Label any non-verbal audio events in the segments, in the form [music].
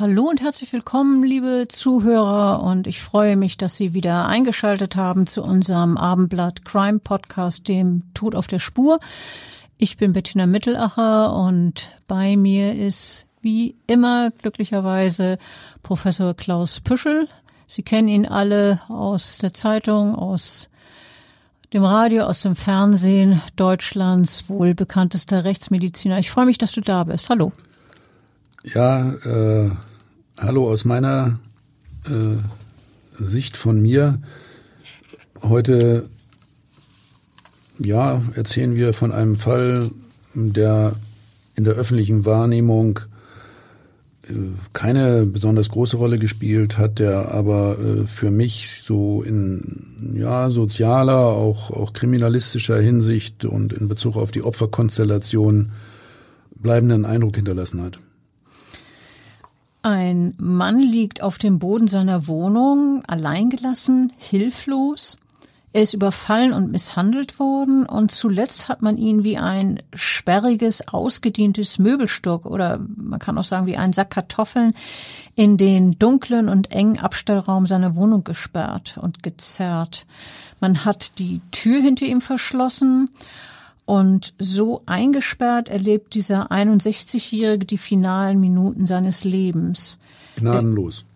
Hallo und herzlich willkommen, liebe Zuhörer, und ich freue mich, dass Sie wieder eingeschaltet haben zu unserem Abendblatt Crime Podcast, dem Tod auf der Spur. Ich bin Bettina Mittelacher und bei mir ist wie immer glücklicherweise Professor Klaus Püschel. Sie kennen ihn alle aus der Zeitung, aus dem Radio, aus dem Fernsehen, Deutschlands wohl bekanntester Rechtsmediziner. Ich freue mich, dass du da bist. Hallo. Ja, äh, hallo aus meiner äh, Sicht von mir. Heute, ja, erzählen wir von einem Fall, der in der öffentlichen Wahrnehmung äh, keine besonders große Rolle gespielt hat, der aber äh, für mich so in ja sozialer, auch auch kriminalistischer Hinsicht und in Bezug auf die Opferkonstellation bleibenden Eindruck hinterlassen hat. Ein Mann liegt auf dem Boden seiner Wohnung, alleingelassen, hilflos. Er ist überfallen und misshandelt worden und zuletzt hat man ihn wie ein sperriges, ausgedientes Möbelstück oder man kann auch sagen wie ein Sack Kartoffeln in den dunklen und engen Abstellraum seiner Wohnung gesperrt und gezerrt. Man hat die Tür hinter ihm verschlossen und so eingesperrt erlebt dieser 61-Jährige die finalen Minuten seines Lebens. Gnadenlos.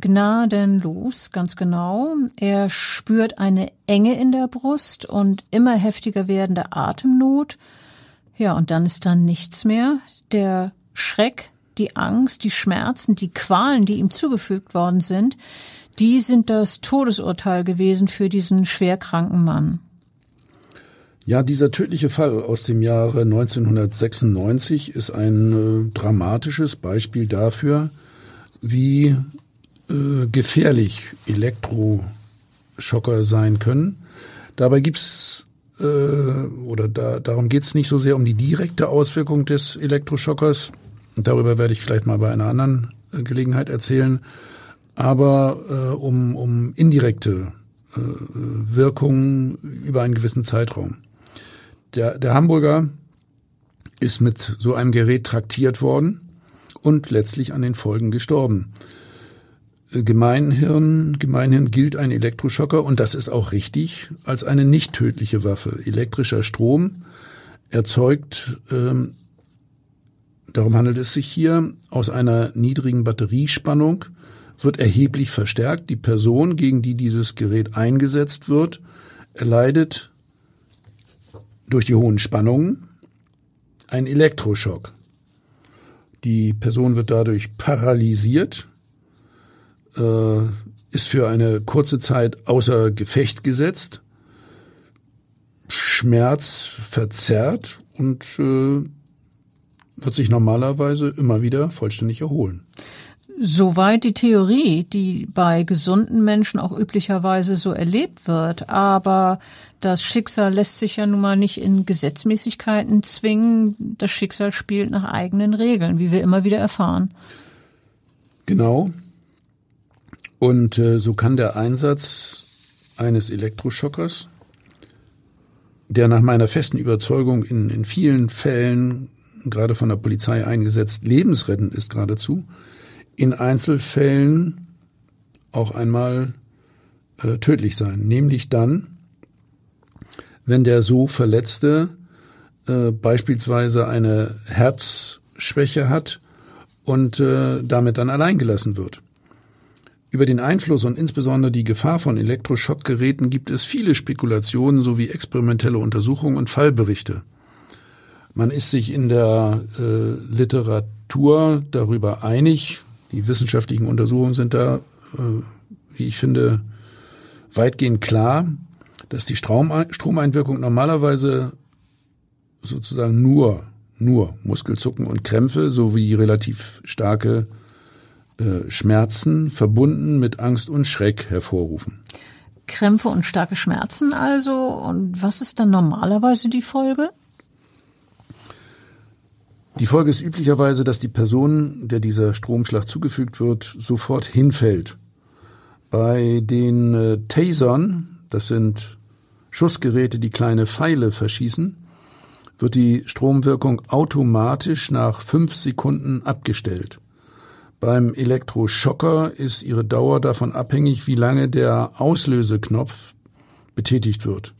Gnadenlos, ganz genau. Er spürt eine Enge in der Brust und immer heftiger werdende Atemnot. Ja, und dann ist dann nichts mehr. Der Schreck, die Angst, die Schmerzen, die Qualen, die ihm zugefügt worden sind, die sind das Todesurteil gewesen für diesen schwerkranken Mann. Ja, dieser tödliche Fall aus dem Jahre 1996 ist ein äh, dramatisches Beispiel dafür, wie äh, gefährlich Elektroschocker sein können. Dabei gibt's äh, oder da, darum geht's nicht so sehr um die direkte Auswirkung des Elektroschockers. Darüber werde ich vielleicht mal bei einer anderen äh, Gelegenheit erzählen. Aber äh, um, um indirekte äh, Wirkungen über einen gewissen Zeitraum. Der, der Hamburger ist mit so einem Gerät traktiert worden und letztlich an den Folgen gestorben. Äh, Gemeinhirn, Gemeinhirn gilt ein Elektroschocker und das ist auch richtig als eine nicht tödliche Waffe. Elektrischer Strom erzeugt, ähm, darum handelt es sich hier, aus einer niedrigen Batteriespannung wird erheblich verstärkt. Die Person, gegen die dieses Gerät eingesetzt wird, erleidet durch die hohen Spannungen ein Elektroschock. Die Person wird dadurch paralysiert, äh, ist für eine kurze Zeit außer Gefecht gesetzt, Schmerz verzerrt und äh, wird sich normalerweise immer wieder vollständig erholen. Soweit die Theorie, die bei gesunden Menschen auch üblicherweise so erlebt wird. Aber das Schicksal lässt sich ja nun mal nicht in Gesetzmäßigkeiten zwingen. Das Schicksal spielt nach eigenen Regeln, wie wir immer wieder erfahren. Genau. Und äh, so kann der Einsatz eines Elektroschockers, der nach meiner festen Überzeugung in, in vielen Fällen, gerade von der Polizei eingesetzt, lebensrettend ist geradezu, in Einzelfällen auch einmal äh, tödlich sein. Nämlich dann, wenn der so Verletzte äh, beispielsweise eine Herzschwäche hat und äh, damit dann alleingelassen wird. Über den Einfluss und insbesondere die Gefahr von Elektroschockgeräten gibt es viele Spekulationen sowie experimentelle Untersuchungen und Fallberichte. Man ist sich in der äh, Literatur darüber einig. Die wissenschaftlichen Untersuchungen sind da, äh, wie ich finde, weitgehend klar, dass die Stromeinwirkung normalerweise sozusagen nur, nur Muskelzucken und Krämpfe sowie relativ starke äh, Schmerzen verbunden mit Angst und Schreck hervorrufen. Krämpfe und starke Schmerzen also. Und was ist dann normalerweise die Folge? Die Folge ist üblicherweise, dass die Person, der dieser Stromschlag zugefügt wird, sofort hinfällt. Bei den äh, Tasern, das sind Schussgeräte, die kleine Pfeile verschießen, wird die Stromwirkung automatisch nach fünf Sekunden abgestellt. Beim Elektroschocker ist ihre Dauer davon abhängig, wie lange der Auslöseknopf betätigt wird.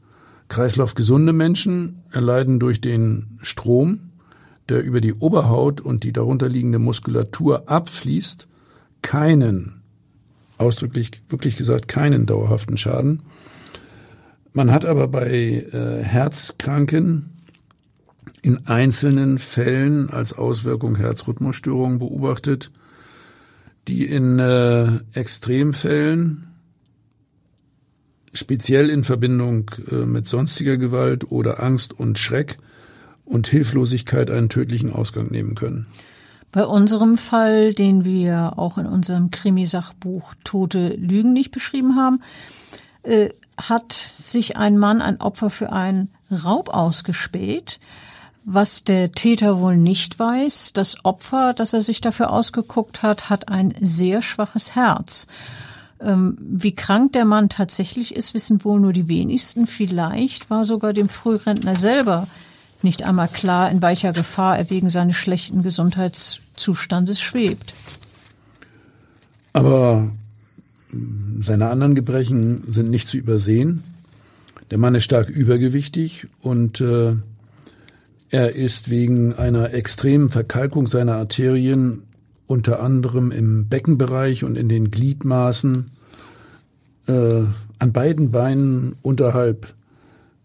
Kreislaufgesunde Menschen erleiden durch den Strom, der über die Oberhaut und die darunterliegende Muskulatur abfließt, keinen, ausdrücklich wirklich gesagt, keinen dauerhaften Schaden. Man hat aber bei äh, Herzkranken in einzelnen Fällen als Auswirkung Herzrhythmusstörungen beobachtet, die in äh, Extremfällen, speziell in Verbindung äh, mit sonstiger Gewalt oder Angst und Schreck und Hilflosigkeit einen tödlichen Ausgang nehmen können. Bei unserem Fall, den wir auch in unserem Krimisachbuch Tote Lügen nicht beschrieben haben, äh, hat sich ein Mann, ein Opfer für einen Raub ausgespäht. Was der Täter wohl nicht weiß, das Opfer, das er sich dafür ausgeguckt hat, hat ein sehr schwaches Herz. Ähm, wie krank der Mann tatsächlich ist, wissen wohl nur die wenigsten. Vielleicht war sogar dem Frührentner selber nicht einmal klar, in welcher Gefahr er wegen seines schlechten Gesundheitszustandes schwebt. Aber seine anderen Gebrechen sind nicht zu übersehen. Der Mann ist stark übergewichtig und äh, er ist wegen einer extremen Verkalkung seiner Arterien unter anderem im Beckenbereich und in den Gliedmaßen äh, an beiden Beinen unterhalb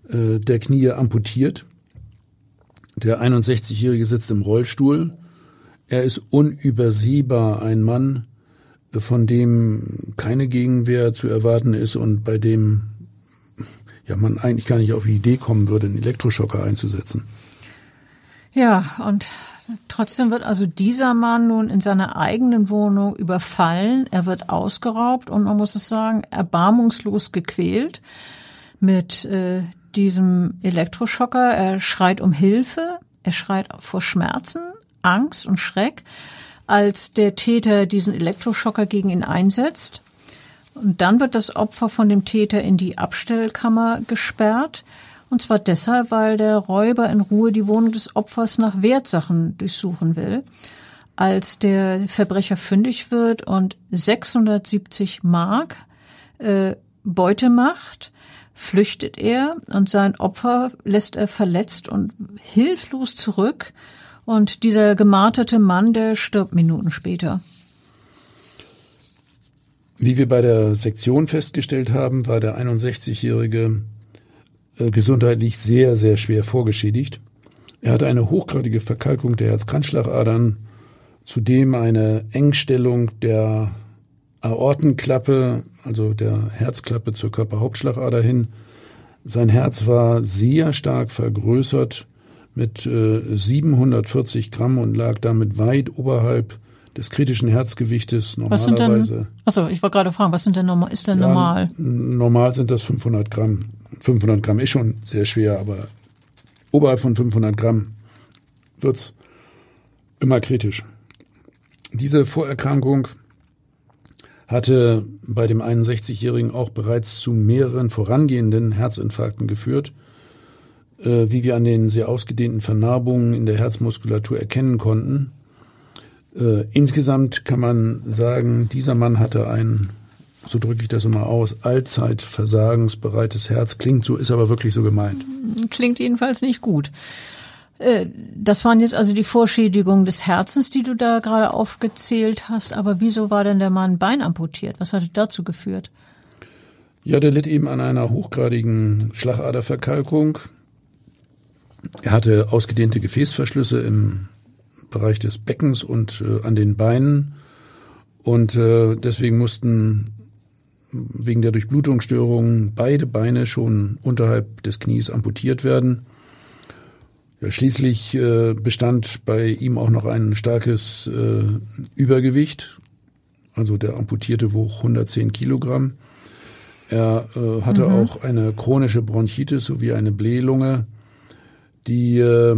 äh, der Knie amputiert. Der 61-Jährige sitzt im Rollstuhl. Er ist unübersehbar ein Mann, von dem keine Gegenwehr zu erwarten ist und bei dem ja man eigentlich gar nicht auf die Idee kommen würde, einen Elektroschocker einzusetzen. Ja, und trotzdem wird also dieser Mann nun in seiner eigenen Wohnung überfallen, er wird ausgeraubt und man muss es sagen, erbarmungslos gequält mit äh, diesem Elektroschocker. Er schreit um Hilfe, er schreit vor Schmerzen, Angst und Schreck, als der Täter diesen Elektroschocker gegen ihn einsetzt. Und dann wird das Opfer von dem Täter in die Abstellkammer gesperrt. Und zwar deshalb, weil der Räuber in Ruhe die Wohnung des Opfers nach Wertsachen durchsuchen will. Als der Verbrecher fündig wird und 670 Mark äh, Beute macht, flüchtet er und sein Opfer lässt er verletzt und hilflos zurück. Und dieser gemarterte Mann, der stirbt Minuten später. Wie wir bei der Sektion festgestellt haben, war der 61-jährige äh, gesundheitlich sehr, sehr schwer vorgeschädigt. Er hatte eine hochgradige Verkalkung der Herzkranzschlagadern, zudem eine Engstellung der Aortenklappe, also der Herzklappe zur Körperhauptschlagader hin. Sein Herz war sehr stark vergrößert mit äh, 740 Gramm und lag damit weit oberhalb des kritischen Herzgewichtes normalerweise. Was sind denn, achso, ich wollte gerade fragen, was sind denn normal, ist denn ja, normal? Normal sind das 500 Gramm. 500 Gramm ist schon sehr schwer, aber oberhalb von 500 Gramm wird's immer kritisch. Diese Vorerkrankung hatte bei dem 61-Jährigen auch bereits zu mehreren vorangehenden Herzinfarkten geführt, äh, wie wir an den sehr ausgedehnten Vernarbungen in der Herzmuskulatur erkennen konnten. Äh, insgesamt kann man sagen, dieser Mann hatte ein, so drücke ich das immer aus, allzeit versagensbereites Herz. Klingt so, ist aber wirklich so gemeint. Klingt jedenfalls nicht gut. Äh, das waren jetzt also die Vorschädigungen des Herzens, die du da gerade aufgezählt hast. Aber wieso war denn der Mann Bein amputiert? Was hat dazu geführt? Ja, der litt eben an einer hochgradigen Schlagaderverkalkung. Er hatte ausgedehnte Gefäßverschlüsse im Bereich des Beckens und äh, an den Beinen. Und äh, deswegen mussten wegen der Durchblutungsstörungen beide Beine schon unterhalb des Knies amputiert werden. Schließlich äh, bestand bei ihm auch noch ein starkes äh, Übergewicht. Also der Amputierte wog 110 Kilogramm. Er äh, hatte mhm. auch eine chronische Bronchitis sowie eine Blählunge. Die äh,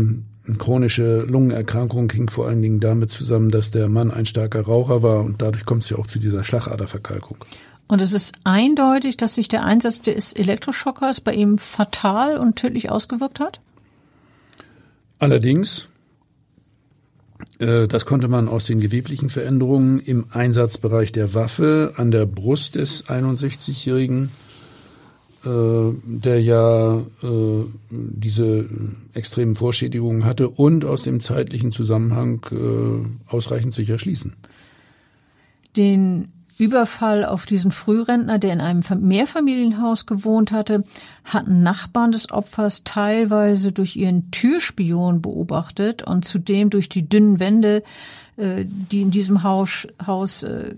chronische Lungenerkrankung hing vor allen Dingen damit zusammen, dass der Mann ein starker Raucher war und dadurch kommt es ja auch zu dieser Schlagaderverkalkung. Und es ist eindeutig, dass sich der Einsatz des Elektroschockers bei ihm fatal und tödlich ausgewirkt hat? Allerdings, äh, das konnte man aus den geweblichen Veränderungen im Einsatzbereich der Waffe an der Brust des 61-Jährigen äh, der ja äh, diese extremen Vorschädigungen hatte und aus dem zeitlichen Zusammenhang ausreichend sich erschließen. Den Überfall auf diesen Frührentner, der in einem Mehrfamilienhaus gewohnt hatte, hatten Nachbarn des Opfers teilweise durch ihren Türspion beobachtet und zudem durch die dünnen Wände, äh, die in diesem Haus, Haus äh,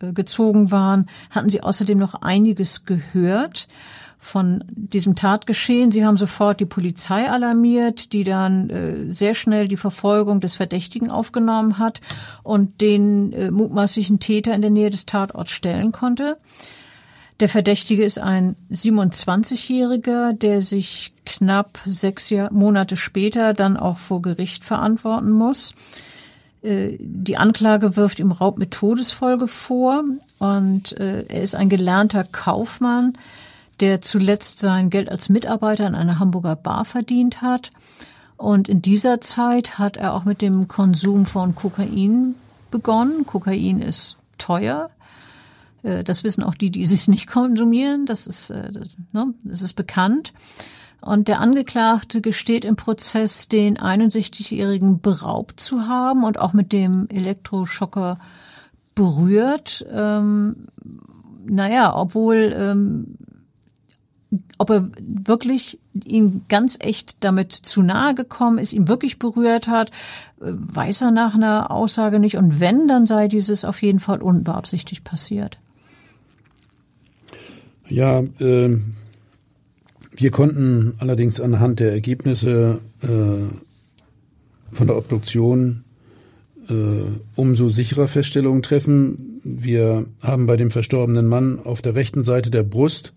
äh, gezogen waren, hatten sie außerdem noch einiges gehört von diesem Tatgeschehen. Sie haben sofort die Polizei alarmiert, die dann äh, sehr schnell die Verfolgung des Verdächtigen aufgenommen hat und den äh, mutmaßlichen Täter in der Nähe des Tatorts stellen konnte. Der Verdächtige ist ein 27-Jähriger, der sich knapp sechs Monate später dann auch vor Gericht verantworten muss. Äh, die Anklage wirft ihm Raub mit Todesfolge vor und äh, er ist ein gelernter Kaufmann, der zuletzt sein Geld als Mitarbeiter in einer Hamburger Bar verdient hat. Und in dieser Zeit hat er auch mit dem Konsum von Kokain begonnen. Kokain ist teuer. Äh, das wissen auch die, die [laughs] es nicht konsumieren. Das ist, ne, das ist bekannt. Und der Angeklagte gesteht im Prozess, den 61-Jährigen beraubt zu haben und auch mit dem Elektroschocker berührt. Ähm, naja, obwohl, ähm, ob er wirklich ihm ganz echt damit zu nahe gekommen ist, ihn wirklich berührt hat, äh, weiß er nach einer Aussage nicht. Und wenn, dann sei dieses auf jeden Fall unbeabsichtigt passiert. Ja, äh wir konnten allerdings anhand der Ergebnisse äh, von der Obduktion äh, umso sicherer Feststellungen treffen. Wir haben bei dem verstorbenen Mann auf der rechten Seite der Brust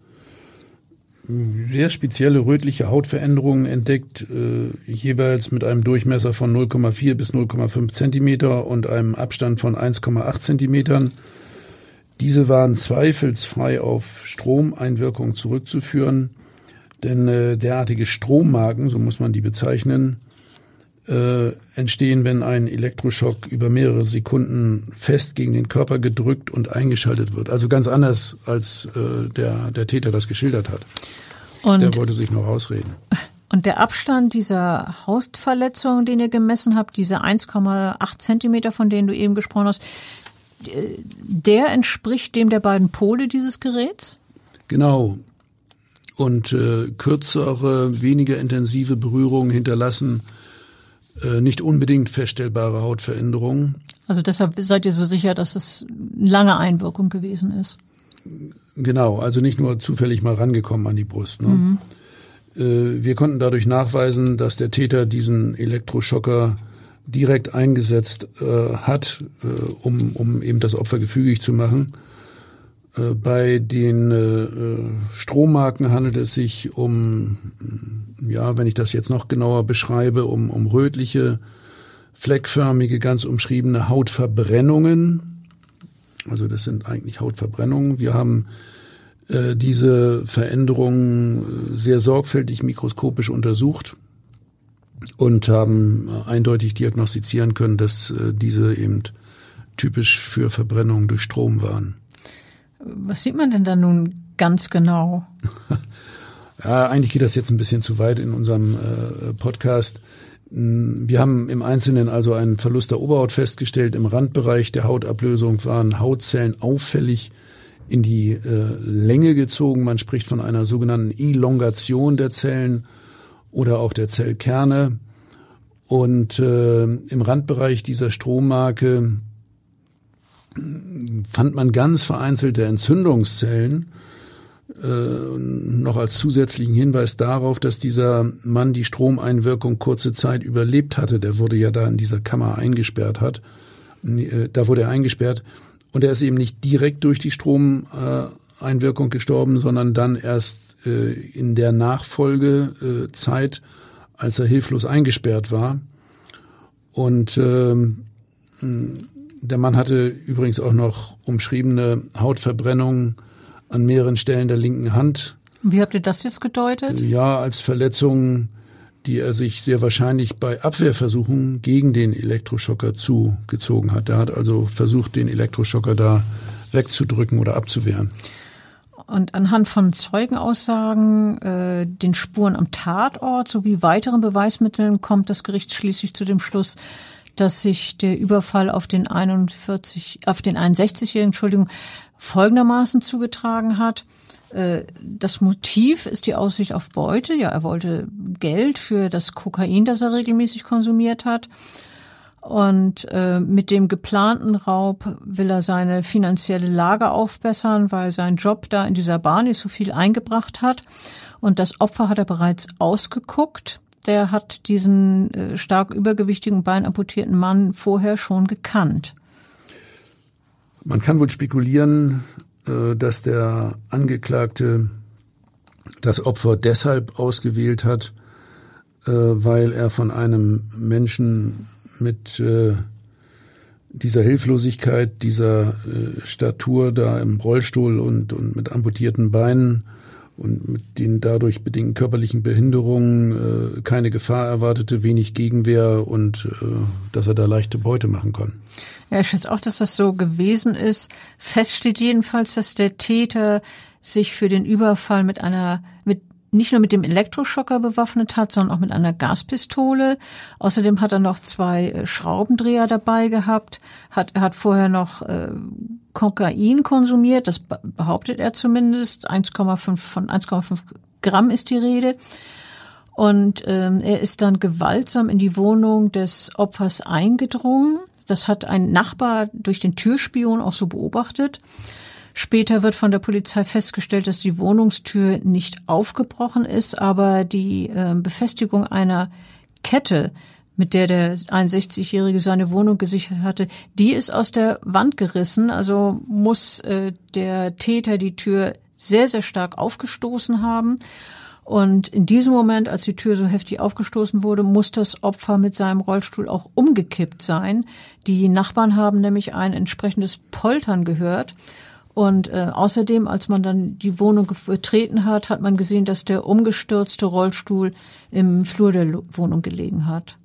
sehr spezielle rötliche Hautveränderungen entdeckt, äh, jeweils mit einem Durchmesser von 0,4 bis 0,5 Zentimeter und einem Abstand von 1,8 Zentimetern. Diese waren zweifelsfrei auf Stromeinwirkung zurückzuführen. Denn äh, derartige Strommarken, so muss man die bezeichnen, äh, entstehen, wenn ein Elektroschock über mehrere Sekunden fest gegen den Körper gedrückt und eingeschaltet wird. Also ganz anders, als äh, der, der Täter das geschildert hat. Und der wollte sich noch rausreden. Und der Abstand dieser Haustverletzung, den ihr gemessen habt, diese 1,8 Zentimeter, von denen du eben gesprochen hast, äh, der entspricht dem der beiden Pole dieses Geräts? Genau und äh, kürzere, weniger intensive Berührungen hinterlassen nicht unbedingt feststellbare Hautveränderungen. Also deshalb seid ihr so sicher, dass es eine lange Einwirkung gewesen ist? Genau, also nicht nur zufällig mal rangekommen an die Brust. Ne? Mhm. Äh, wir konnten dadurch nachweisen, dass der Täter diesen Elektroschocker direkt eingesetzt äh, hat, äh, um, um eben das Opfer gefügig zu machen. Äh, bei den äh, Strommarken handelt es sich um, ja, wenn ich das jetzt noch genauer beschreibe, um, um rötliche, fleckförmige, ganz umschriebene Hautverbrennungen. Also das sind eigentlich Hautverbrennungen. Wir haben äh, diese Veränderungen sehr sorgfältig mikroskopisch untersucht und haben eindeutig diagnostizieren können, dass diese eben typisch für Verbrennungen durch Strom waren. Was sieht man denn da nun ganz genau? [laughs] ja, eigentlich geht das jetzt ein bisschen zu weit in unserem äh, Podcast. Mm, wir haben im Einzelnen also einen Verlust der Oberhaut festgestellt. Im Randbereich der Hautablösung waren Hautzellen auffällig in die äh, Länge gezogen. Man spricht von einer sogenannten Elongation der Zellen oder auch der Zellkerne. Und äh, im Randbereich dieser Strommarke fand man ganz vereinzelte Entzündungszellen, äh, noch als zusätzlichen Hinweis darauf, dass dieser Mann die Stromeinwirkung kurze Zeit überlebt hatte. Der wurde ja da in dieser Kammer eingesperrt hat. Äh, da wurde er eingesperrt und er ist eben nicht direkt durch die Stromeinwirkung gestorben, sondern dann erst äh, in der Nachfolgezeit, als er hilflos eingesperrt war. Und ähm, der Mann hatte übrigens auch noch umschriebene Hautverbrennungen an mehreren Stellen der linken Hand. Wie habt ihr das jetzt gedeutet? Ja, als Verletzungen, die er sich sehr wahrscheinlich bei Abwehrversuchen gegen den Elektroschocker zugezogen hat. Er hat also versucht, den Elektroschocker da wegzudrücken oder abzuwehren. Und anhand von Zeugenaussagen, äh, den Spuren am Tatort sowie weiteren Beweismitteln kommt das Gericht schließlich zu dem Schluss, dass sich der Überfall auf den 41, auf den 61-jährigen, Entschuldigung, folgendermaßen zugetragen hat. Äh, das Motiv ist die Aussicht auf Beute. Ja, er wollte Geld für das Kokain, das er regelmäßig konsumiert hat. Und äh, mit dem geplanten Raub will er seine finanzielle Lage aufbessern, weil sein Job da in dieser Bar nicht so viel eingebracht hat. Und das Opfer hat er bereits ausgeguckt der hat diesen äh, stark übergewichtigen, beinamputierten Mann vorher schon gekannt. Man kann wohl spekulieren, äh, dass der Angeklagte das Opfer deshalb ausgewählt hat, äh, weil er von einem Menschen mit dieser Hilflosigkeit, dieser Statur da im Rollstuhl und, und mit amputierten Beinen und mit den dadurch bedingten körperlichen Behinderungen äh, keine Gefahr erwartete, wenig Gegenwehr und äh, dass er da leichte Beute machen kann. Ja, ich schätze auch, dass das so gewesen ist. Fest steht jedenfalls, dass der Täter sich für den Überfall mit einer mit nicht nur mit dem Elektroschocker bewaffnet hat, sondern auch mit einer Gaspistole. Außerdem hat er noch zwei äh, Schraubendreher dabei gehabt. Hat, er hat vorher noch äh, Kokain konsumiert, das behauptet er zumindest. 1,5 von 1,5 Gramm ist die Rede. Und ähm, er ist dann gewaltsam in die Wohnung des Opfers eingedrungen. Das hat ein Nachbar durch den Türspion auch so beobachtet. Später wird von der Polizei festgestellt, dass die Wohnungstür nicht aufgebrochen ist, aber die äh, Befestigung einer Kette, mit der der 61-Jährige seine Wohnung gesichert hatte, die ist aus der Wand gerissen. Also muss äh, der Täter die Tür sehr, sehr stark aufgestoßen haben. Und in diesem Moment, als die Tür so heftig aufgestoßen wurde, muss das Opfer mit seinem Rollstuhl auch umgekippt sein. Die Nachbarn haben nämlich ein entsprechendes Poltern gehört. Und äh, außerdem, als man dann die Wohnung betreten hat, hat man gesehen, dass der umgestürzte Rollstuhl im Flur der Wohnung gelegen hat.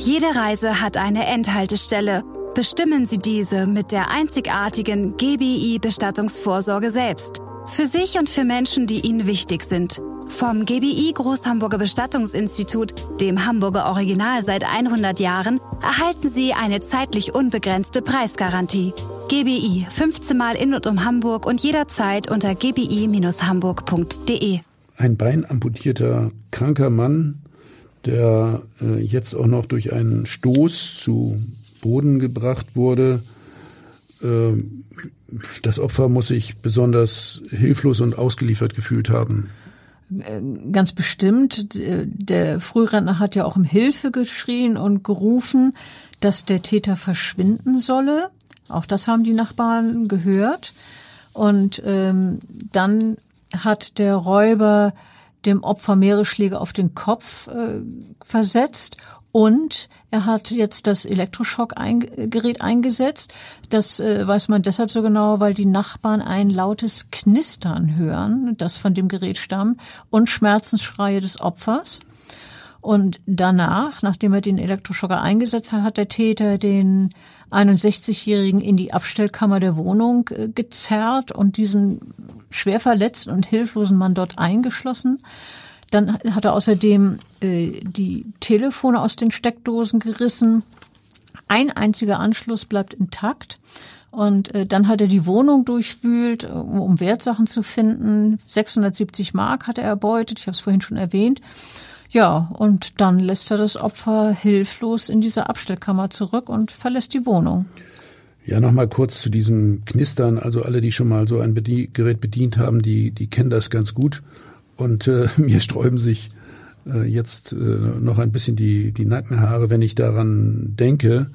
Jede Reise hat eine Endhaltestelle. Bestimmen Sie diese mit der einzigartigen GBI Bestattungsvorsorge selbst. Für sich und für Menschen, die Ihnen wichtig sind. Vom GBI Großhamburger Bestattungsinstitut, dem Hamburger Original seit 100 Jahren, erhalten Sie eine zeitlich unbegrenzte Preisgarantie. GBI 15 Mal in und um Hamburg und jederzeit unter gbi-hamburg.de. Ein beinamputierter kranker Mann, der äh, jetzt auch noch durch einen Stoß zu Boden gebracht wurde. Äh, das Opfer muss sich besonders hilflos und ausgeliefert gefühlt haben. Äh, ganz bestimmt. Der Frührentner hat ja auch um Hilfe geschrien und gerufen, dass der Täter verschwinden solle. Auch das haben die Nachbarn gehört. Und ähm, dann hat der Räuber dem Opfer mehrere Schläge auf den Kopf äh, versetzt und er hat jetzt das Elektroschockgerät eingesetzt. Das äh, weiß man deshalb so genau, weil die Nachbarn ein lautes Knistern hören, das von dem Gerät stammt, und Schmerzensschreie des Opfers. Und danach, nachdem er den Elektroschocker eingesetzt hat, hat der Täter den 61-Jährigen in die Abstellkammer der Wohnung äh, gezerrt und diesen schwer verletzten und hilflosen Mann dort eingeschlossen. Dann hat er außerdem äh, die Telefone aus den Steckdosen gerissen. Ein einziger Anschluss bleibt intakt. Und äh, dann hat er die Wohnung durchwühlt, um Wertsachen zu finden. 670 Mark hat er erbeutet, ich habe es vorhin schon erwähnt. Ja, und dann lässt er das Opfer hilflos in diese Abstellkammer zurück und verlässt die Wohnung. Ja, nochmal kurz zu diesem Knistern. Also alle, die schon mal so ein Gerät bedient haben, die, die kennen das ganz gut. Und äh, [laughs] mir sträuben sich äh, jetzt äh, noch ein bisschen die, die Nackenhaare, wenn ich daran denke.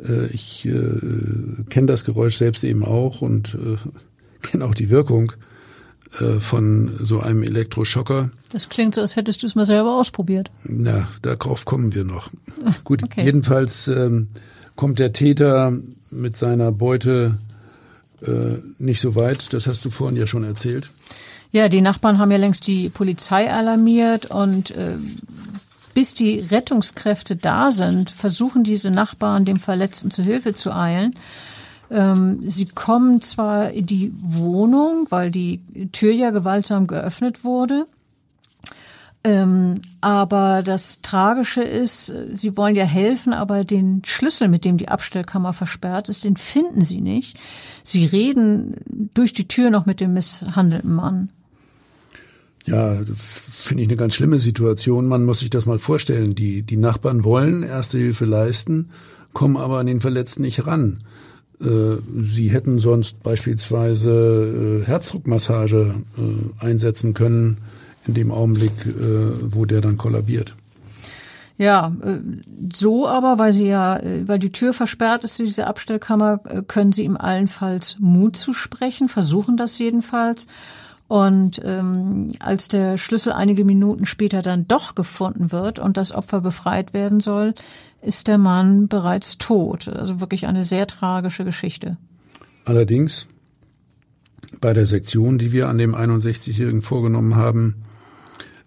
Äh, ich äh, kenne das Geräusch selbst eben auch und äh, [laughs] kenne auch die Wirkung äh, von so einem Elektroschocker. Das klingt so, als hättest du es mal selber ausprobiert. Na, darauf kommen wir noch. Gut, okay. jedenfalls ähm, kommt der Täter mit seiner Beute äh, nicht so weit. Das hast du vorhin ja schon erzählt. Ja, die Nachbarn haben ja längst die Polizei alarmiert und äh, bis die Rettungskräfte da sind, versuchen diese Nachbarn dem Verletzten zu Hilfe zu eilen. Ähm, sie kommen zwar in die Wohnung, weil die Tür ja gewaltsam geöffnet wurde. Ähm, aber das Tragische ist, sie wollen ja helfen, aber den Schlüssel, mit dem die Abstellkammer versperrt ist, den finden sie nicht. Sie reden durch die Tür noch mit dem misshandelten Mann. Ja, finde ich eine ganz schlimme Situation. Man muss sich das mal vorstellen. Die, die Nachbarn wollen erste Hilfe leisten, kommen aber an den Verletzten nicht ran. Äh, sie hätten sonst beispielsweise äh, Herzdruckmassage äh, einsetzen können in dem Augenblick, wo der dann kollabiert. Ja, so aber, weil sie ja, weil die Tür versperrt ist, diese Abstellkammer, können sie ihm allenfalls Mut zu sprechen, versuchen das jedenfalls. Und ähm, als der Schlüssel einige Minuten später dann doch gefunden wird und das Opfer befreit werden soll, ist der Mann bereits tot. Also wirklich eine sehr tragische Geschichte. Allerdings bei der Sektion, die wir an dem 61-Jährigen vorgenommen haben,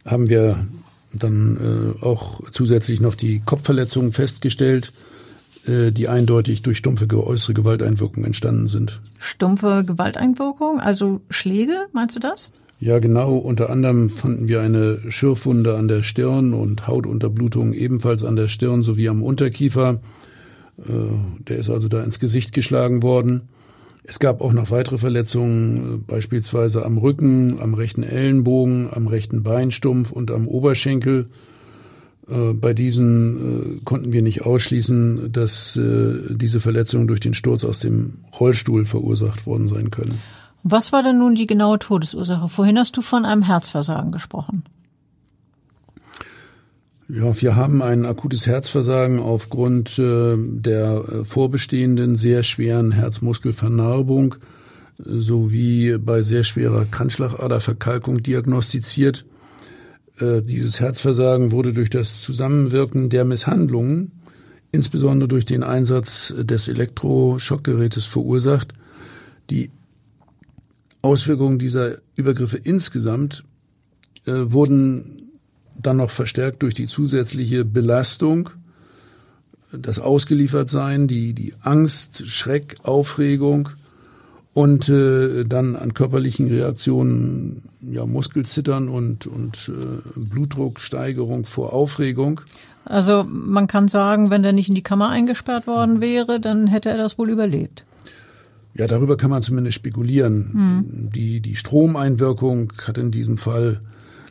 haben wir dann äh, auch zusätzlich noch die Kopfverletzungen festgestellt, die eindeutig durch stumpfe äußere Gewalteinwirkung entstanden sind. Stumpfe Gewalteinwirkung, also Schläge, meinst du das? Ja, genau. Unter anderem fanden wir eine Schürfwunde an der Stirn und Hautunterblutung ebenfalls an der Stirn sowie am Unterkiefer. Äh, der ist also da ins Gesicht geschlagen worden. Es gab auch noch weitere Verletzungen, äh, beispielsweise am Rücken, am rechten Ellenbogen, am rechten Beinstumpf und am Oberschenkel. Äh, bei diesen konnten wir nicht ausschließen, dass diese Verletzungen durch den Sturz aus dem Rollstuhl verursacht worden sein können. Was war denn nun die genaue Todesursache? Vorhin hast du von einem Herzversagen gesprochen. Ja, wir haben ein akutes Herzversagen aufgrund äh, der äh, vorbestehenden sehr schweren Herzmuskelvernarbung sowie bei sehr schwerer Kranzschlagaderverkalkung diagnostiziert. Äh, dieses Herzversagen wurde durch das Zusammenwirken der Misshandlungen, insbesondere durch den Einsatz des Elektroschockgerätes verursacht. Die Auswirkungen dieser Übergriffe insgesamt äh, wurden dann noch verstärkt durch die zusätzliche Belastung, das Ausgeliefertsein, die, die Angst, Schreck, Aufregung und äh, dann an körperlichen Reaktionen, ja, Muskelzittern und, und äh, Blutdrucksteigerung vor Aufregung. Also man kann sagen, wenn der nicht in die Kammer eingesperrt worden wäre, dann hätte er das wohl überlebt. Ja, darüber kann man zumindest spekulieren. Mhm. Die, die Stromeinwirkung hat in diesem Fall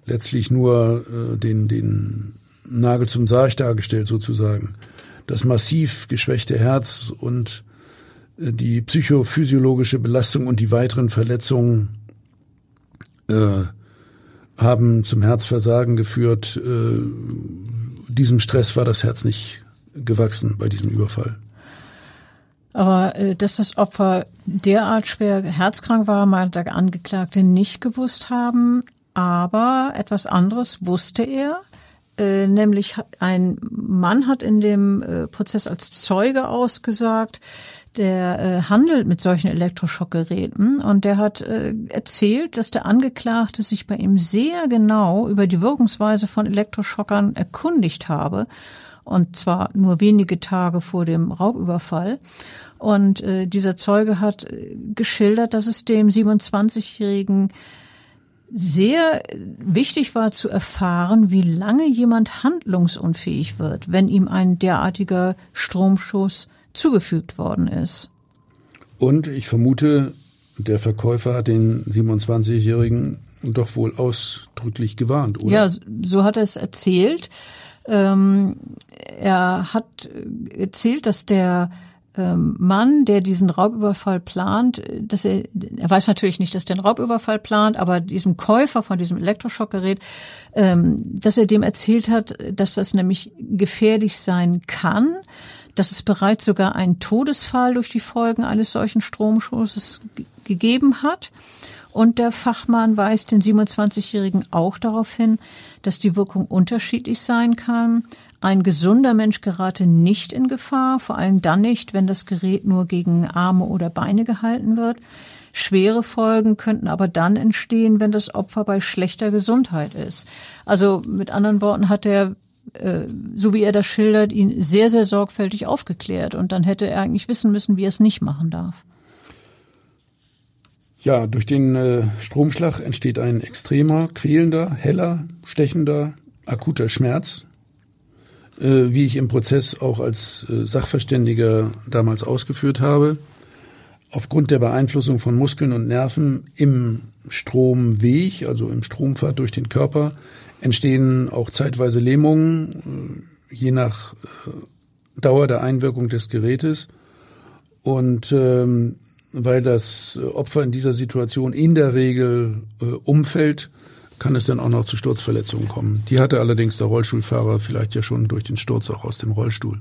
letztlich nur äh, den, den Nagel zum Sarg dargestellt sozusagen. Das massiv geschwächte Herz und die psychophysiologische Belastung und die weiteren Verletzungen äh, haben zum Herzversagen geführt. Äh, diesem Stress war das Herz nicht gewachsen bei diesem Überfall. Aber äh, dass das Opfer derart schwer herzkrank war, mag der Angeklagte nicht gewusst haben. Aber etwas anderes wusste er. Äh, nämlich ein Mann hat in dem äh, Prozess als Zeuge ausgesagt, der äh, handelt mit solchen Elektroschockgeräten und der hat äh, erzählt, dass der Angeklagte sich bei ihm sehr genau über die Wirkungsweise von Elektroschockern erkundigt habe. Und zwar nur wenige Tage vor dem Raubüberfall. Und äh, dieser Zeuge hat äh, geschildert, dass es dem 27-Jährigen sehr wichtig war zu erfahren, wie lange jemand handlungsunfähig wird, wenn ihm ein derartiger Stromschuss zugefügt worden ist. Und ich vermute, der Verkäufer hat den 27-Jährigen doch wohl ausdrücklich gewarnt, oder? Ja, so hat er es erzählt. Ähm, er hat erzählt, dass der ähm, Mann, der diesen Raubüberfall plant, dass er, er weiß natürlich nicht, dass der einen Raubüberfall plant, aber diesem Käufer von diesem Elektroschockgerät, ähm, dass er dem erzählt hat, dass das nämlich gefährlich sein kann, dass es bereits sogar einen Todesfall durch die Folgen eines solchen Stromschusses gegeben hat. Und der Fachmann weist den 27-Jährigen auch darauf hin, dass die Wirkung unterschiedlich sein kann. Ein gesunder Mensch gerate nicht in Gefahr, vor allem dann nicht, wenn das Gerät nur gegen Arme oder Beine gehalten wird. Schwere Folgen könnten aber dann entstehen, wenn das Opfer bei schlechter Gesundheit ist. Also mit anderen Worten hat er so wie er das schildert, ihn sehr, sehr sorgfältig aufgeklärt. Und dann hätte er eigentlich wissen müssen, wie er es nicht machen darf. Ja, durch den äh, Stromschlag entsteht ein extremer, quälender, heller, stechender, akuter Schmerz, äh, wie ich im Prozess auch als äh, Sachverständiger damals ausgeführt habe. Aufgrund der Beeinflussung von Muskeln und Nerven im Stromweg, also im Strompfad durch den Körper, entstehen auch zeitweise Lähmungen, äh, je nach äh, Dauer der Einwirkung des Gerätes. Und ähm, weil das Opfer in dieser Situation in der Regel äh, umfällt, kann es dann auch noch zu Sturzverletzungen kommen. Die hatte allerdings der Rollstuhlfahrer vielleicht ja schon durch den Sturz auch aus dem Rollstuhl.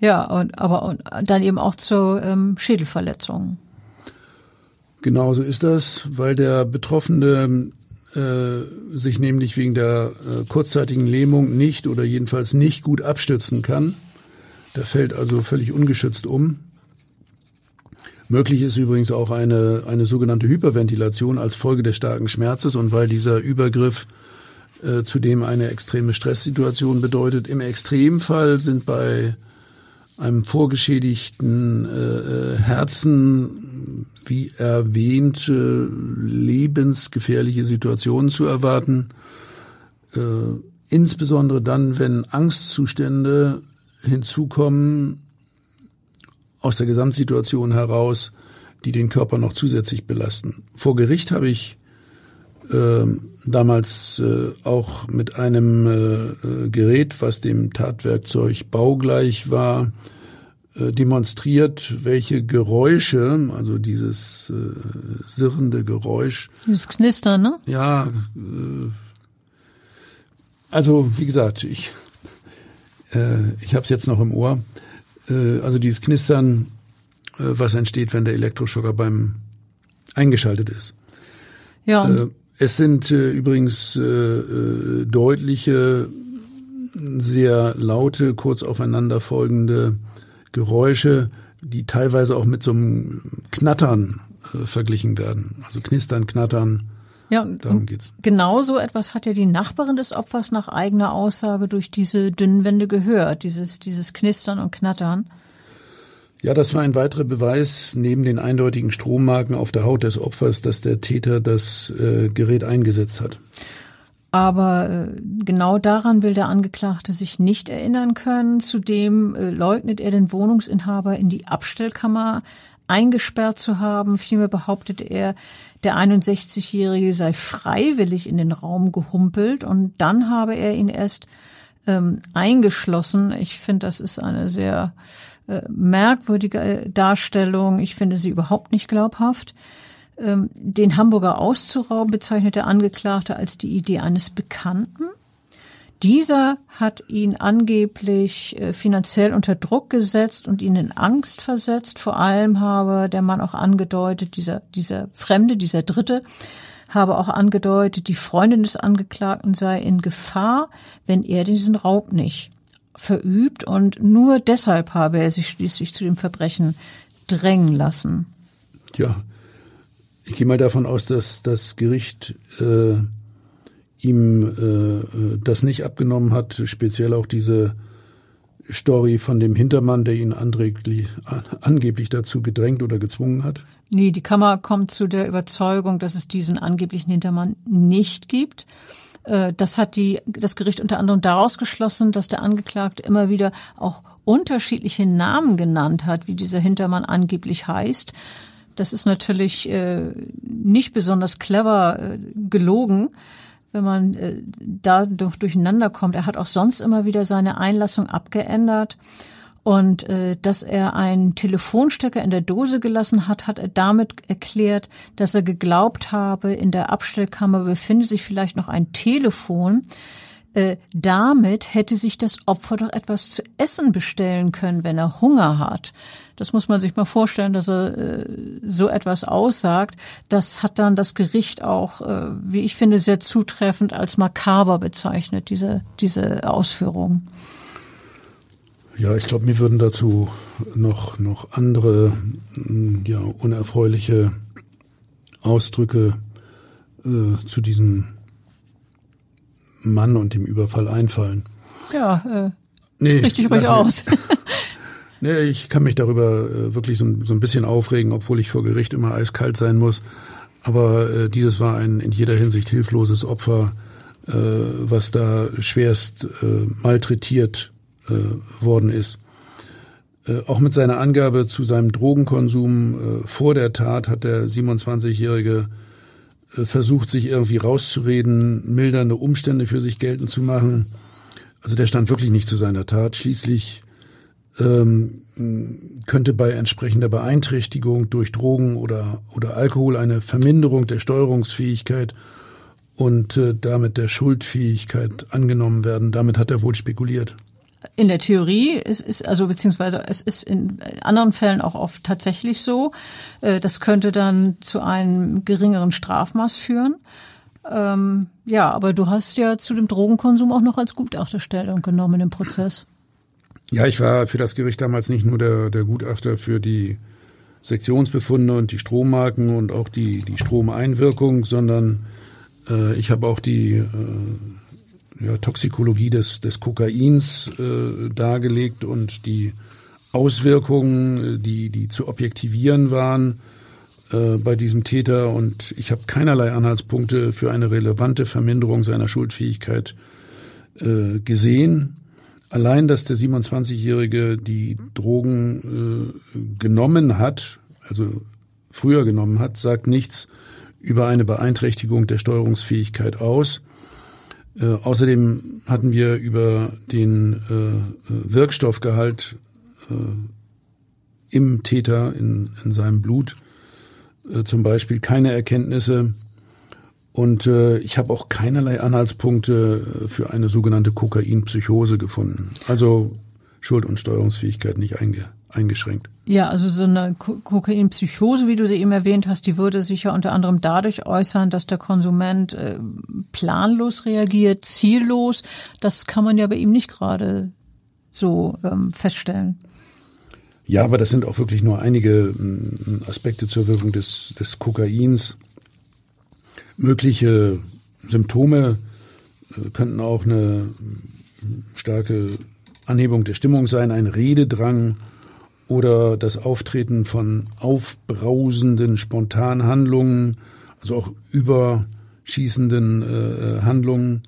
Ja, und, aber und dann eben auch zu ähm, Schädelverletzungen. Genau so ist das, weil der Betroffene äh, sich nämlich wegen der äh, kurzzeitigen Lähmung nicht oder jedenfalls nicht gut abstützen kann. Der fällt also völlig ungeschützt um. Möglich ist übrigens auch eine, eine sogenannte Hyperventilation als Folge des starken Schmerzes und weil dieser Übergriff äh, zudem eine extreme Stresssituation bedeutet. Im Extremfall sind bei einem vorgeschädigten äh, äh Herzen, wie erwähnt, äh, lebensgefährliche Situationen zu erwarten. Äh, insbesondere dann, wenn Angstzustände hinzukommen, aus der Gesamtsituation heraus, die den Körper noch zusätzlich belasten. Vor Gericht habe ich damals äh, auch mit einem äh, Gerät, was dem Tatwerkzeug baugleich war, äh, demonstriert, welche Geräusche, also dieses äh, sirrende Geräusch. Dieses Knistern, ne? Ja, äh, also wie gesagt, ich, äh, ich habe es jetzt noch im Ohr äh, also dieses Knistern, äh, was entsteht, wenn der Elektroschocker beim eingeschaltet ist. Ja. Äh, es sind äh, übrigens äh, äh, deutliche, sehr laute, kurz aufeinander folgende Geräusche, die teilweise auch mit so einem Knattern äh, verglichen werden. Also knistern, knattern. Ja, darum geht's. Genau so etwas hat ja die Nachbarin des Opfers nach eigener Aussage durch diese dünnen Wände gehört, dieses, dieses Knistern und Knattern. Ja, das war ein weiterer Beweis neben den eindeutigen Strommarken auf der Haut des Opfers, dass der Täter das äh, Gerät eingesetzt hat. Aber äh, genau daran will der Angeklagte sich nicht erinnern können. Zudem äh, leugnet er den Wohnungsinhaber in die Abstellkammer eingesperrt zu haben. Vielmehr behauptete er, der 61-Jährige sei freiwillig in den Raum gehumpelt und dann habe er ihn erst ähm, eingeschlossen. Ich finde, das ist eine sehr merkwürdige äh, Darstellung. Ich finde sie überhaupt nicht glaubhaft. Ähm, den Hamburger auszurauben bezeichnet der Angeklagte als die Idee eines Bekannten. Dieser hat ihn angeblich äh, finanziell unter Druck gesetzt und ihn in Angst versetzt. Vor allem habe der Mann auch angedeutet, dieser, dieser Fremde, dieser Dritte, habe auch angedeutet, die Freundin des Angeklagten sei in Gefahr, wenn er diesen Raub nicht verübt und nur deshalb habe er sich schließlich zu dem Verbrechen drängen lassen. Ja, ich gehe mal davon aus, dass das Gericht äh, ihm äh, das nicht abgenommen hat, speziell auch diese Story von dem Hintermann, der ihn angeblich dazu gedrängt oder gezwungen hat? Nee, die Kammer kommt zu der Überzeugung, dass es diesen angeblichen Hintermann nicht gibt. Äh, das hat die, das Gericht unter anderem daraus geschlossen, dass der Angeklagte immer wieder auch unterschiedliche Namen genannt hat, wie dieser Hintermann angeblich heißt. Das ist natürlich äh, nicht besonders clever äh, gelogen, wenn man da durch, durcheinander kommt. Er hat auch sonst immer wieder seine Einlassung abgeändert. Und äh, dass er einen Telefonstecker in der Dose gelassen hat, hat er damit erklärt, dass er geglaubt habe, in der Abstellkammer befinde sich vielleicht noch ein Telefon. Äh, damit hätte sich das Opfer doch etwas zu essen bestellen können, wenn er Hunger hat. Das muss man sich mal vorstellen, dass er äh, so etwas aussagt. Das hat dann das Gericht auch, äh, wie ich finde, sehr zutreffend als makaber bezeichnet, diese, diese Ausführung. Ja, ich glaube, mir würden dazu noch, noch andere, mm, ja, unerfreuliche Ausdrücke äh, zu diesem Mann und dem Überfall einfallen. Ja, äh, nee, richtig ruhig aus. [laughs] nee, ich kann mich darüber äh, wirklich so, so ein bisschen aufregen, obwohl ich vor Gericht immer eiskalt sein muss. Aber äh, dieses war ein in jeder Hinsicht hilfloses Opfer, äh, was da schwerst äh, malträtiert äh, worden ist. Äh, auch mit seiner Angabe zu seinem Drogenkonsum äh, vor der Tat hat der 27-Jährige äh, versucht, sich irgendwie rauszureden, mildernde Umstände für sich geltend zu machen. Also der stand wirklich nicht zu seiner Tat. Schließlich ähm, könnte bei entsprechender Beeinträchtigung durch Drogen oder, oder Alkohol eine Verminderung der Steuerungsfähigkeit und äh, damit der Schuldfähigkeit angenommen werden. Damit hat er wohl spekuliert. In der Theorie es ist also beziehungsweise es ist in anderen Fällen auch oft tatsächlich so. Äh, das könnte dann zu einem geringeren Strafmaß führen. Ähm, ja, aber du hast ja zu dem Drogenkonsum auch noch als Gutachter Stellung genommen im Prozess. Ja, ich war für das Gericht damals nicht nur der, der Gutachter für die Sektionsbefunde und die Strommarken und auch die, die Stromeinwirkung, sondern äh, ich habe auch die äh, ja, Toxikologie des, des Kokains äh, dargelegt und die Auswirkungen, äh, die, die zu objektivieren waren äh, bei diesem Täter. Und ich habe keinerlei Anhaltspunkte für eine relevante Verminderung seiner Schuldfähigkeit äh, gesehen. Allein, dass der 27-Jährige die Drogen äh, genommen hat, also früher genommen hat, sagt nichts über eine Beeinträchtigung der Steuerungsfähigkeit aus. Äh, außerdem hatten wir über den äh, Wirkstoffgehalt äh, im Täter in, in seinem Blut äh, zum Beispiel keine Erkenntnisse. Und äh, ich habe auch keinerlei Anhaltspunkte äh, für eine sogenannte Kokainpsychose gefunden. Also Schuld- und Steuerungsfähigkeit nicht einge eingeschränkt. Ja, also so eine Kokainpsychose, wie du sie eben erwähnt hast, die würde sich ja unter anderem dadurch äußern, dass der Konsument äh, planlos reagiert, ziellos. Das kann man ja bei ihm nicht gerade so ähm, feststellen. Ja, aber das sind auch wirklich nur einige ähm, Aspekte zur Wirkung des, des Kokains. Mögliche Symptome äh, könnten auch eine starke Anhebung der Stimmung sein, ein Rededrang, oder das Auftreten von aufbrausenden Spontanhandlungen, also auch überschießenden äh, Handlungen.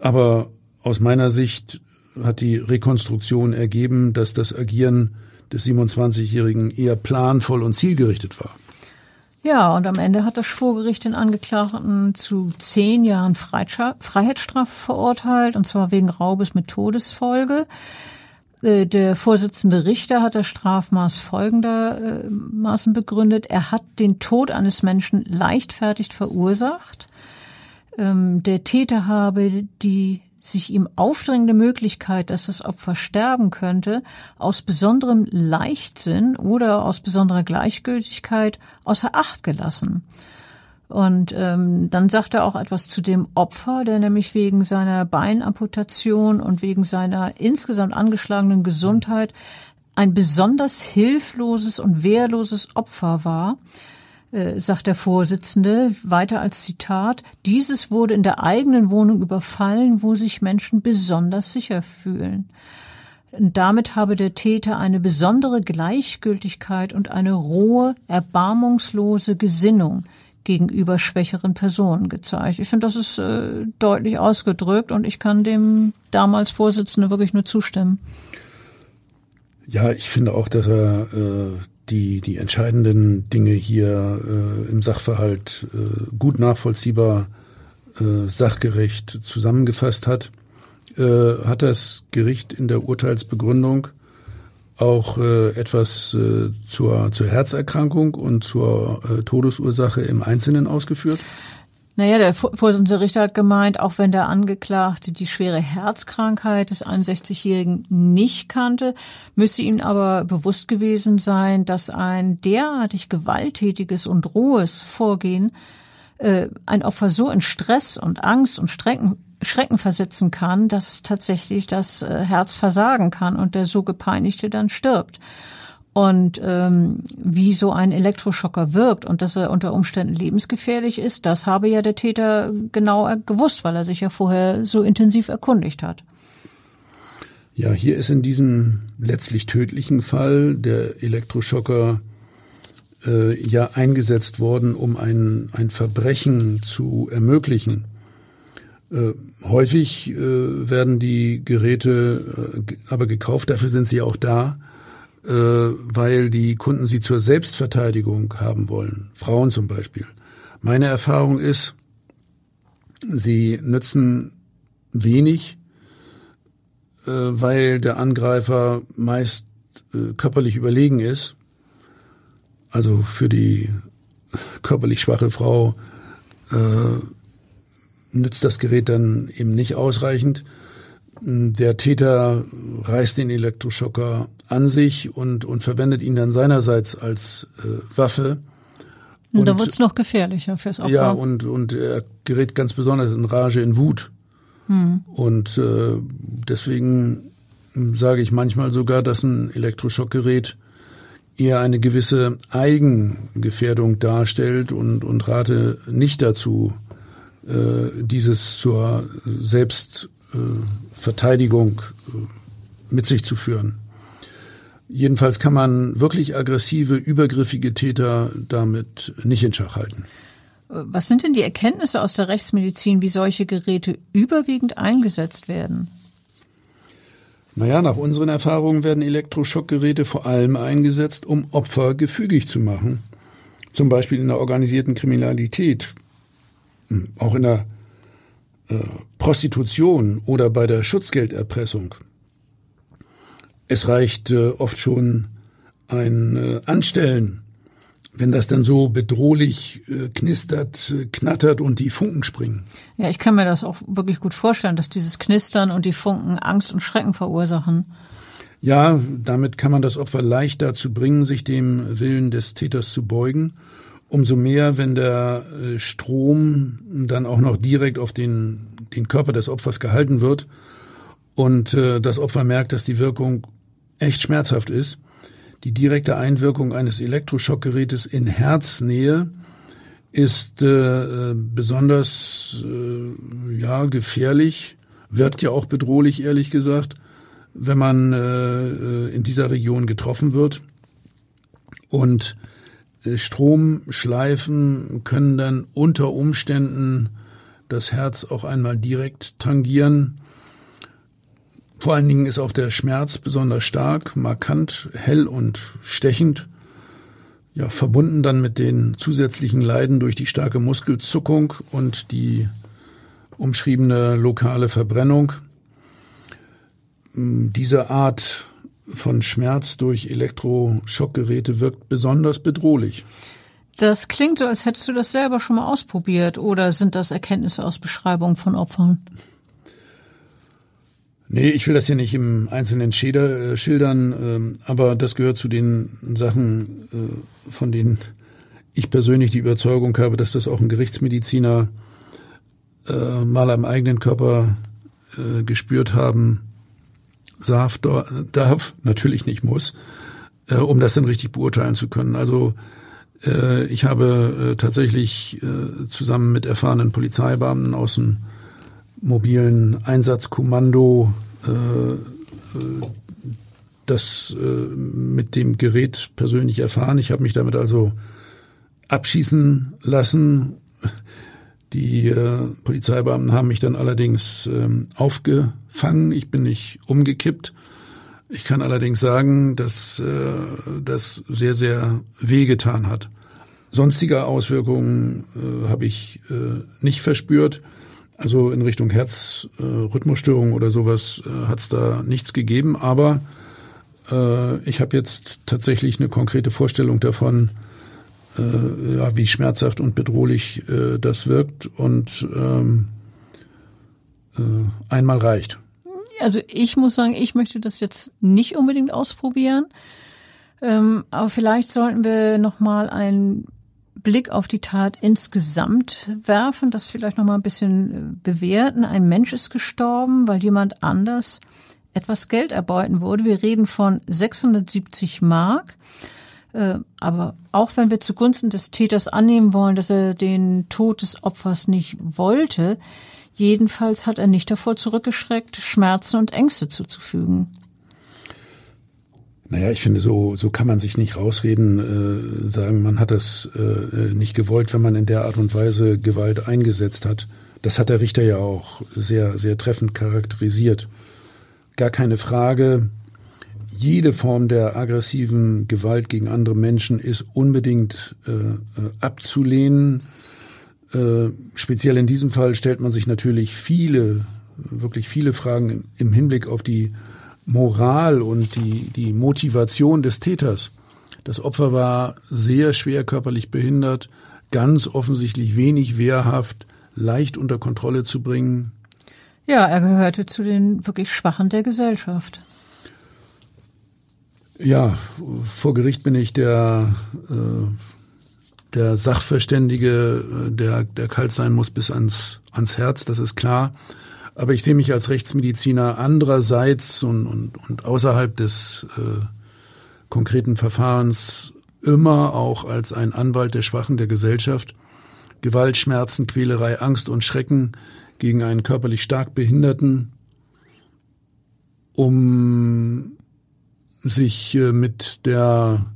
Aber aus meiner Sicht hat die Rekonstruktion ergeben, dass das Agieren des 27-Jährigen eher planvoll und zielgerichtet war. Ja, und am Ende hat das Schwurgericht den Angeklagten zu zehn Jahren Freiheitsstrafe verurteilt, und zwar wegen Raubes mit Todesfolge. Äh, der Vorsitzende Richter hat das Strafmaß folgendermaßen begründet. Er hat den Tod eines Menschen leichtfertig verursacht. Ähm, der Täter habe die sich ihm aufdrängende Möglichkeit, dass das Opfer sterben könnte, aus besonderem Leichtsinn oder aus besonderer Gleichgültigkeit außer Acht gelassen. Und ähm, dann sagt er auch etwas zu dem Opfer, der nämlich wegen seiner Beinamputation und wegen seiner insgesamt angeschlagenen Gesundheit ein besonders hilfloses und wehrloses Opfer war, äh, sagt der Vorsitzende weiter als Zitat, dieses wurde in der eigenen Wohnung überfallen, wo sich Menschen besonders sicher fühlen. Damit habe der Täter eine besondere Gleichgültigkeit und eine rohe, erbarmungslose Gesinnung gegenüber schwächeren Personen gezeigt. Ich finde, das ist äh, deutlich ausgedrückt und ich kann dem damals Vorsitzenden wirklich nur zustimmen. Ja, ich finde auch, dass er äh, die, die entscheidenden Dinge hier äh, im Sachverhalt äh, gut nachvollziehbar, äh, sachgerecht zusammengefasst hat, äh, hat das Gericht in der Urteilsbegründung auch äh, etwas äh, zur, zur Herzerkrankung und zur äh, Todesursache im Einzelnen ausgeführt? Naja, der Vorsitzende Richter hat gemeint, auch wenn der Angeklagte die schwere Herzkrankheit des 61-Jährigen nicht kannte, müsse ihm aber bewusst gewesen sein, dass ein derartig gewalttätiges und rohes Vorgehen äh, ein Opfer so in Stress und Angst und Strecken, Schrecken versetzen kann, dass tatsächlich das äh, Herz versagen kann und der so gepeinigte dann stirbt und ähm, wie so ein Elektroschocker wirkt und dass er unter Umständen lebensgefährlich ist, das habe ja der Täter genau gewusst, weil er sich ja vorher so intensiv erkundigt hat. Ja, hier ist in diesem letztlich tödlichen Fall der Elektroschocker äh, ja eingesetzt worden, um ein, ein Verbrechen zu ermöglichen. Äh, häufig äh, werden die Geräte äh, aber gekauft, dafür sind sie auch da, äh, weil die Kunden sie zur Selbstverteidigung haben wollen. Frauen zum Beispiel. Meine Erfahrung ist, sie nützen wenig, äh, weil der Angreifer meist äh, körperlich überlegen ist. Also für die [laughs] körperlich schwache Frau äh, nützt das Gerät dann eben nicht ausreichend. Der Täter reißt den Elektroschocker an sich und, und verwendet ihn dann seinerseits als äh, Waffe. Und, und da wird's noch gefährlicher fürs Opfer. Ja, und, und er gerät ganz besonders in Rage, in Wut. Hm. Und äh, deswegen sage ich manchmal sogar, dass ein Elektroschockgerät eher eine gewisse Eigengefährdung darstellt und, und rate nicht dazu, dieses zur Selbst äh, äh, mit sich zu führen. Jedenfalls kann man wirklich aggressive, übergriffige Täter damit nicht in Schach halten. Was sind denn die Erkenntnisse aus der Rechtsmedizin, wie solche Geräte überwiegend eingesetzt werden? Naja, nach unseren Erfahrungen werden Elektroschockgeräte vor allem eingesetzt, um Opfer gefügig zu machen. Zum Beispiel in der organisierten Kriminalität, auch in der äh, Prostitution oder bei der Schutzgelderpressung. Es reicht äh, oft schon ein äh, Anstellen, wenn das dann so bedrohlich äh, knistert, äh, knattert und die Funken springen. Ja, ich kann mir das auch wirklich gut vorstellen, dass dieses Knistern und die Funken Angst und Schrecken verursachen. Ja, damit kann man das Opfer leicht dazu bringen, sich dem Willen des Täters zu beugen Umso mehr, wenn der äh, Strom dann auch noch direkt auf den, den Körper des Opfers gehalten wird und äh, das Opfer merkt, dass die Wirkung echt schmerzhaft ist. Die direkte Einwirkung eines Elektroschockgerätes in Herznähe ist äh, besonders ja gefährlich, wirkt ja auch bedrohlich, ehrlich gesagt, wenn man in dieser Region getroffen wird. Und Stromschleifen können dann unter Umständen das Herz auch einmal direkt tangieren. Vor allen Dingen ist auch der Schmerz besonders stark, markant, hell und stechend. Ja, verbunden dann mit den zusätzlichen Leiden durch die starke Muskelzuckung und die umschriebene lokale Verbrennung. Diese Art von Schmerz durch Elektroschockgeräte wirkt besonders bedrohlich. Das klingt so, als hättest du das selber schon mal ausprobiert oder sind das Erkenntnisse aus Beschreibungen von Opfern? Nee, ich will das hier nicht im Einzelnen schilder, äh, schildern, äh, aber das gehört zu den Sachen, äh, von denen ich persönlich die Überzeugung habe, dass das auch ein Gerichtsmediziner äh, mal am eigenen Körper äh, gespürt haben Saft darf, natürlich nicht muss, äh, um das dann richtig beurteilen zu können. Also äh, ich habe äh, tatsächlich äh, zusammen mit erfahrenen Polizeibeamten aus dem mobilen Einsatzkommando äh, äh, das äh, mit dem Gerät persönlich erfahren. Ich habe mich damit also abschießen lassen die äh, Polizeibeamten haben mich dann allerdings ähm, aufgefangen. Ich bin nicht umgekippt. Ich kann allerdings sagen, dass äh, das sehr, sehr wehgetan hat. Sonstige Auswirkungen äh, habe ich äh, nicht verspürt. Also in Richtung Herzrhythmusstörung äh, oder sowas äh, hat es da nichts gegeben. Aber äh, ich habe jetzt tatsächlich eine konkrete Vorstellung davon, äh, ja, wie schmerzhaft und bedrohlich äh, das wirkt. Und ähm, äh, einmal reicht. Also ich muss sagen, ich möchte das jetzt nicht unbedingt ausprobieren. Ähm, aber vielleicht sollten wir noch mal einen Blick auf die Tat insgesamt werfen, das vielleicht noch mal ein bisschen äh, bewerten. Ein Mensch ist gestorben, weil jemand anders etwas Geld erbeuten wurde. Wir reden von 670 Mark. Äh, aber auch wenn wir zugunsten des Täters annehmen wollen, dass er den Tod des Opfers nicht wollte, Jedenfalls hat er nicht davor zurückgeschreckt, Schmerzen und Ängste zuzufügen. Naja, ich finde, so, so kann man sich nicht rausreden, äh, sagen, man hat das äh, nicht gewollt, wenn man in der Art und Weise Gewalt eingesetzt hat. Das hat der Richter ja auch sehr, sehr treffend charakterisiert. Gar keine Frage. Jede Form der aggressiven Gewalt gegen andere Menschen ist unbedingt äh, äh abzulehnen. Äh, speziell in diesem Fall stellt man sich natürlich viele, wirklich viele Fragen im Hinblick auf die Moral und die, die Motivation des Täters. Das Opfer war sehr schwer körperlich behindert, ganz offensichtlich wenig wehrhaft, leicht unter Kontrolle zu bringen. Ja, er gehörte zu den wirklich Schwachen der Gesellschaft. Ja, vor Gericht bin ich der äh, der Sachverständige, äh, der, der kalt sein muss bis ans, ans Herz, das ist klar. Aber ich sehe mich als Rechtsmediziner andererseits und, und, und außerhalb des äh, konkreten Verfahrens immer auch als ein Anwalt der Schwachen der Gesellschaft. Gewalt, Schmerzen, Quälerei, Angst und Schrecken gegen einen körperlich stark Behinderten, um sich äh, mit der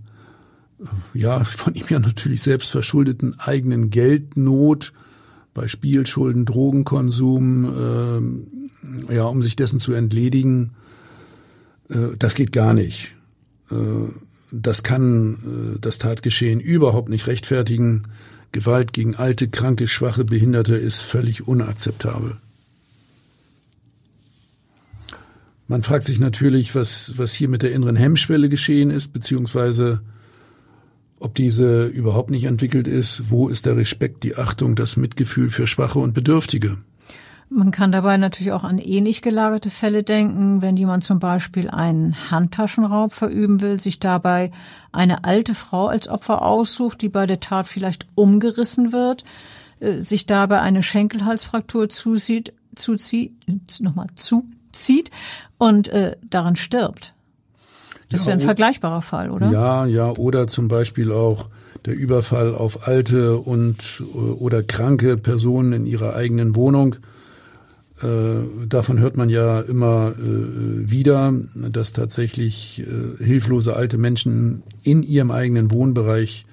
ja, von ihm ja natürlich selbst verschuldeten eigenen Geldnot bei Spielschulden, Drogenkonsum, äh, ja, um sich dessen zu entledigen, äh, das geht gar nicht. Äh, das kann äh, das Tatgeschehen überhaupt nicht rechtfertigen. Gewalt gegen alte, kranke, schwache, Behinderte ist völlig unakzeptabel. Man fragt sich natürlich, was, was hier mit der inneren Hemmschwelle geschehen ist, beziehungsweise ob diese überhaupt nicht entwickelt ist, wo ist der Respekt, die Achtung, das Mitgefühl für Schwache und Bedürftige? Man kann dabei natürlich auch an ähnlich gelagerte Fälle denken, wenn jemand zum Beispiel einen Handtaschenraub verüben will, sich dabei eine alte Frau als Opfer aussucht, die bei der Tat vielleicht umgerissen wird, äh, sich dabei eine Schenkelhalsfraktur zusieht, zuzieht, nochmal zuzieht und äh, daran stirbt. Das wäre ein vergleichbarer Fall, oder? Ja, ja, oder zum Beispiel auch der Überfall auf alte und oder kranke Personen in ihrer eigenen Wohnung. Äh, davon hört man ja immer äh, wieder, dass tatsächlich äh, hilflose alte Menschen in ihrem eigenen Wohnbereich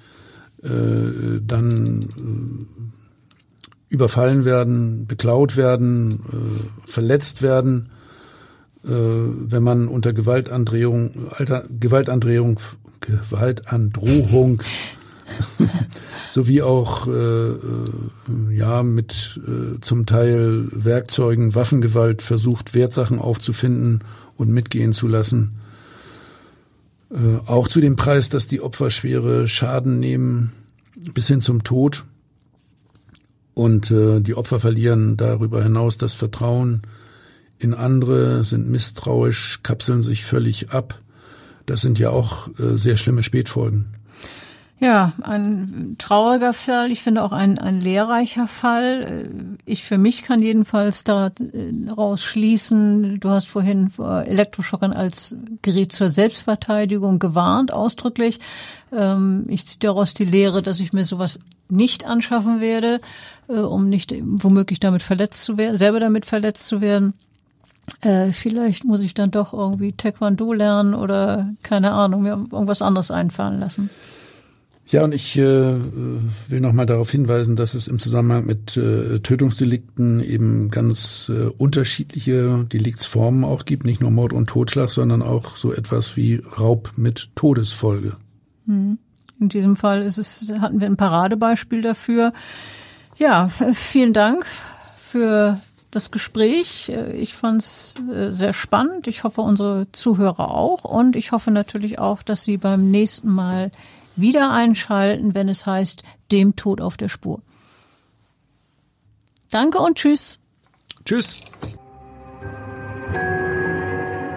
äh, dann äh, überfallen werden, beklaut werden, äh, verletzt werden äh, wenn man unter Gewaltandrohung, Alter, Gewaltandrohung, Gewaltandrohung [laughs] sowie auch äh, äh, ja mit äh, zum Teil Werkzeugen Waffengewalt versucht Wertsachen aufzufinden und mitgehen zu lassen. Äh, auch zu dem Preis, dass die Opfer schwere Schaden nehmen bis hin zum Tod und äh, die Opfer verlieren darüber hinaus das Vertrauen in andere, sind misstrauisch, kapseln sich völlig ab. Das sind ja auch äh, sehr schlimme Spätfolgen. Ja, ein trauriger Fall. Ich finde auch ein, ein lehrreicher Fall. Äh, ich für mich kann jedenfalls daraus schließen, du hast vorhin vor Elektroschockern als Gerät zur Selbstverteidigung gewarnt, ausdrücklich. Ähm, ich ziehe daraus die Lehre, dass ich mir sowas nicht anschaffen werde, äh, um nicht womöglich damit verletzt zu werden, selber damit verletzt zu werden äh, vielleicht muss ich dann doch irgendwie Taekwondo lernen oder keine Ahnung, mir irgendwas anderes einfallen lassen. Ja, und ich äh, will nochmal darauf hinweisen, dass es im Zusammenhang mit äh, Tötungsdelikten eben ganz äh, unterschiedliche Deliktsformen auch gibt, nicht nur Mord und Totschlag, sondern auch so etwas wie Raub mit Todesfolge. Hm. In diesem Fall ist es, hatten wir ein Paradebeispiel dafür. Ja, vielen Dank für das Gespräch. Ich fand es äh, sehr spannend. Ich hoffe, unsere Zuhörer auch. Und ich hoffe natürlich auch, dass Sie beim nächsten Mal wieder einschalten, wenn es heißt, dem Tod auf der Spur. Danke und tschüss. Tschüss.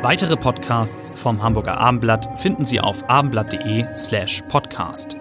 Weitere Podcasts vom Hamburger Abendblatt finden Sie auf abendblatt.de slash podcast.